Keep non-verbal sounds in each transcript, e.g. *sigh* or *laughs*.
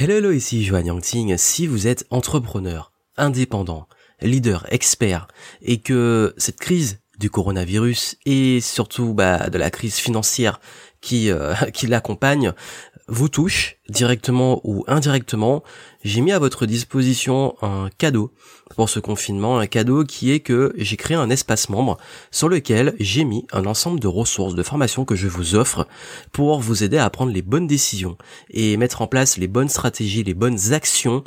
Hello, hello, ici Johan Yangting. Si vous êtes entrepreneur, indépendant, leader, expert, et que cette crise du coronavirus et surtout bah, de la crise financière qui, euh, *laughs* qui l'accompagne vous touche directement ou indirectement, j'ai mis à votre disposition un cadeau pour ce confinement, un cadeau qui est que j'ai créé un espace membre sur lequel j'ai mis un ensemble de ressources, de formations que je vous offre pour vous aider à prendre les bonnes décisions et mettre en place les bonnes stratégies, les bonnes actions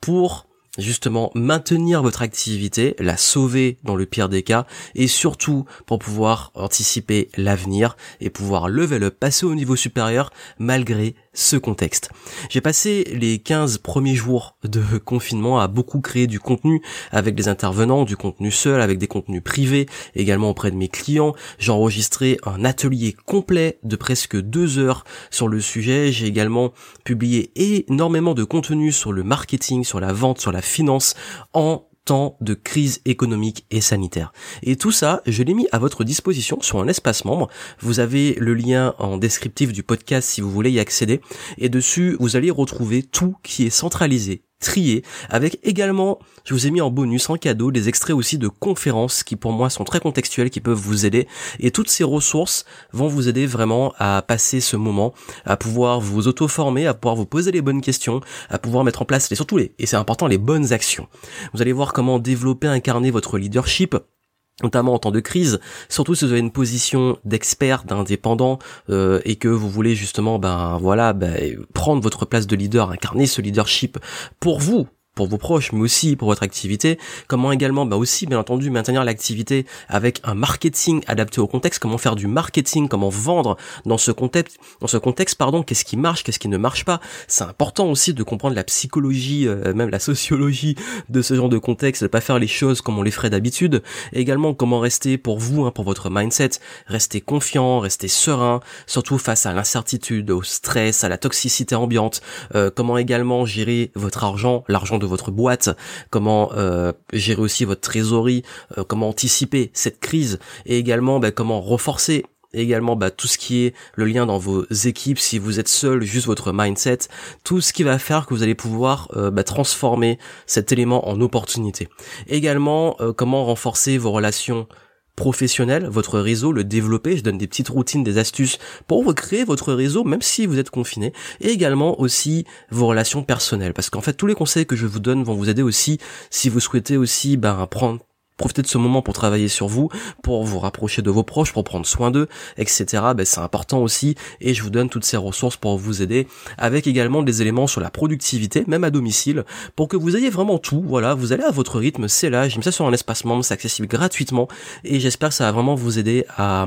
pour justement maintenir votre activité, la sauver dans le pire des cas, et surtout pour pouvoir anticiper l'avenir et pouvoir level up, passer au niveau supérieur malgré ce contexte. J'ai passé les 15 premiers jours de *laughs* confinement à beaucoup créer du contenu avec des intervenants, du contenu seul, avec des contenus privés, également auprès de mes clients. J'ai enregistré un atelier complet de presque deux heures sur le sujet. J'ai également publié énormément de contenu sur le marketing, sur la vente, sur la finance en temps de crise économique et sanitaire. Et tout ça, je l'ai mis à votre disposition sur un espace membre. Vous avez le lien en descriptif du podcast si vous voulez y accéder. Et dessus, vous allez retrouver tout qui est centralisé trié, avec également, je vous ai mis en bonus, en cadeau, des extraits aussi de conférences qui pour moi sont très contextuels, qui peuvent vous aider. Et toutes ces ressources vont vous aider vraiment à passer ce moment, à pouvoir vous auto-former, à pouvoir vous poser les bonnes questions, à pouvoir mettre en place, et surtout les, et c'est important, les bonnes actions. Vous allez voir comment développer, incarner votre leadership, notamment en temps de crise, surtout si vous avez une position d'expert, d'indépendant, euh, et que vous voulez justement, ben voilà, ben, prendre votre place de leader, incarner ce leadership pour vous, pour vos proches, mais aussi pour votre activité. Comment également, bah aussi, bien entendu, maintenir l'activité avec un marketing adapté au contexte. Comment faire du marketing, comment vendre dans ce contexte, dans ce contexte, pardon. Qu'est-ce qui marche, qu'est-ce qui ne marche pas. C'est important aussi de comprendre la psychologie, euh, même la sociologie de ce genre de contexte, de pas faire les choses comme on les ferait d'habitude. Et également, comment rester pour vous, hein, pour votre mindset, rester confiant, rester serein, surtout face à l'incertitude, au stress, à la toxicité ambiante. Euh, comment également gérer votre argent, l'argent de votre boîte, comment euh, gérer aussi votre trésorerie, euh, comment anticiper cette crise et également bah, comment renforcer également bah, tout ce qui est le lien dans vos équipes, si vous êtes seul, juste votre mindset, tout ce qui va faire que vous allez pouvoir euh, bah, transformer cet élément en opportunité. Également, comment renforcer vos relations professionnel, votre réseau, le développer. Je donne des petites routines, des astuces pour recréer votre réseau, même si vous êtes confiné, et également aussi vos relations personnelles. Parce qu'en fait, tous les conseils que je vous donne vont vous aider aussi si vous souhaitez aussi ben, prendre Profitez de ce moment pour travailler sur vous, pour vous rapprocher de vos proches, pour prendre soin d'eux, etc. Ben, c'est important aussi et je vous donne toutes ces ressources pour vous aider avec également des éléments sur la productivité, même à domicile, pour que vous ayez vraiment tout. Voilà, vous allez à votre rythme, c'est là, j'ai mis ça sur un espace membre, c'est accessible gratuitement et j'espère que ça va vraiment vous aider à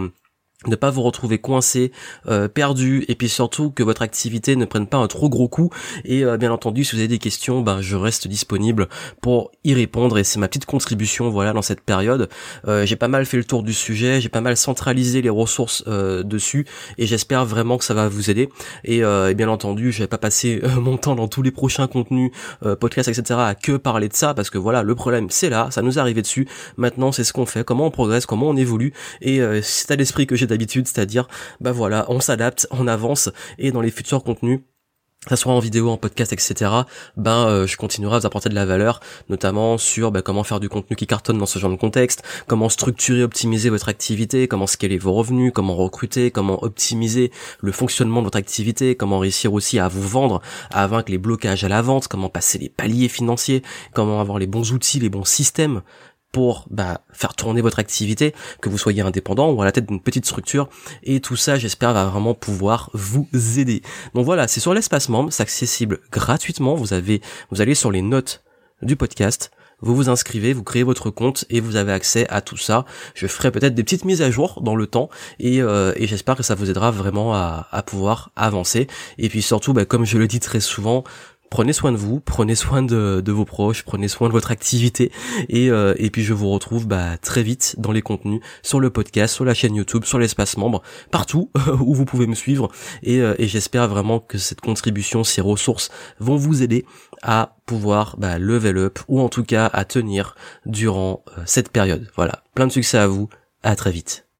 ne pas vous retrouver coincé, euh, perdu, et puis surtout que votre activité ne prenne pas un trop gros coup. Et euh, bien entendu, si vous avez des questions, ben je reste disponible pour y répondre. Et c'est ma petite contribution, voilà, dans cette période. Euh, j'ai pas mal fait le tour du sujet, j'ai pas mal centralisé les ressources dessus, et j'espère vraiment que ça va vous aider. Et, bien entendu, je vais pas passer mon temps dans tous les prochains contenus, podcasts, etc. à que parler de ça, parce que voilà, le problème c'est là, ça nous est arrivé dessus. Maintenant, c'est ce qu'on fait, comment on progresse, comment on évolue. Et c'est à l'esprit que j'ai d'habitude, c'est-à-dire, bah voilà, on s'adapte, on avance, et dans les futurs contenus, ça soit en vidéo, en podcast, etc. Ben, euh, je continuerai à vous apporter de la valeur, notamment sur ben, comment faire du contenu qui cartonne dans ce genre de contexte, comment structurer, optimiser votre activité, comment scaler vos revenus, comment recruter, comment optimiser le fonctionnement de votre activité, comment réussir aussi à vous vendre, à vaincre les blocages à la vente, comment passer les paliers financiers, comment avoir les bons outils, les bons systèmes pour bah, faire tourner votre activité, que vous soyez indépendant ou à la tête d'une petite structure. Et tout ça, j'espère, va vraiment pouvoir vous aider. Donc voilà, c'est sur l'espace membre, c'est accessible gratuitement. Vous avez, vous allez sur les notes du podcast. Vous vous inscrivez, vous créez votre compte et vous avez accès à tout ça. Je ferai peut-être des petites mises à jour dans le temps et, euh, j'espère que ça vous aidera vraiment à, à pouvoir avancer. Et puis surtout, bah, comme je le dis très souvent, prenez soin de vous, prenez soin de, vos proches, prenez soin de votre activité et, euh, et puis je vous retrouve bah, très vite dans les contenus sur le podcast, sur la chaîne YouTube, sur l'espace membre, partout *laughs* où vous pouvez me suivre et, euh, et j'espère vraiment que cette contribution, ces ressources vont vous aider à pouvoir bah, level up ou en tout cas à tenir durant euh, cette période. Voilà, plein de succès à vous, à très vite.